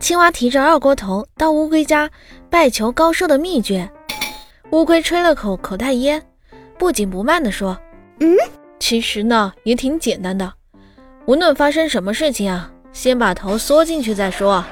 青蛙提着二锅头到乌龟家拜求高寿的秘诀。乌龟吹了口口袋烟，不紧不慢地说：“嗯，其实呢也挺简单的，无论发生什么事情啊，先把头缩进去再说。”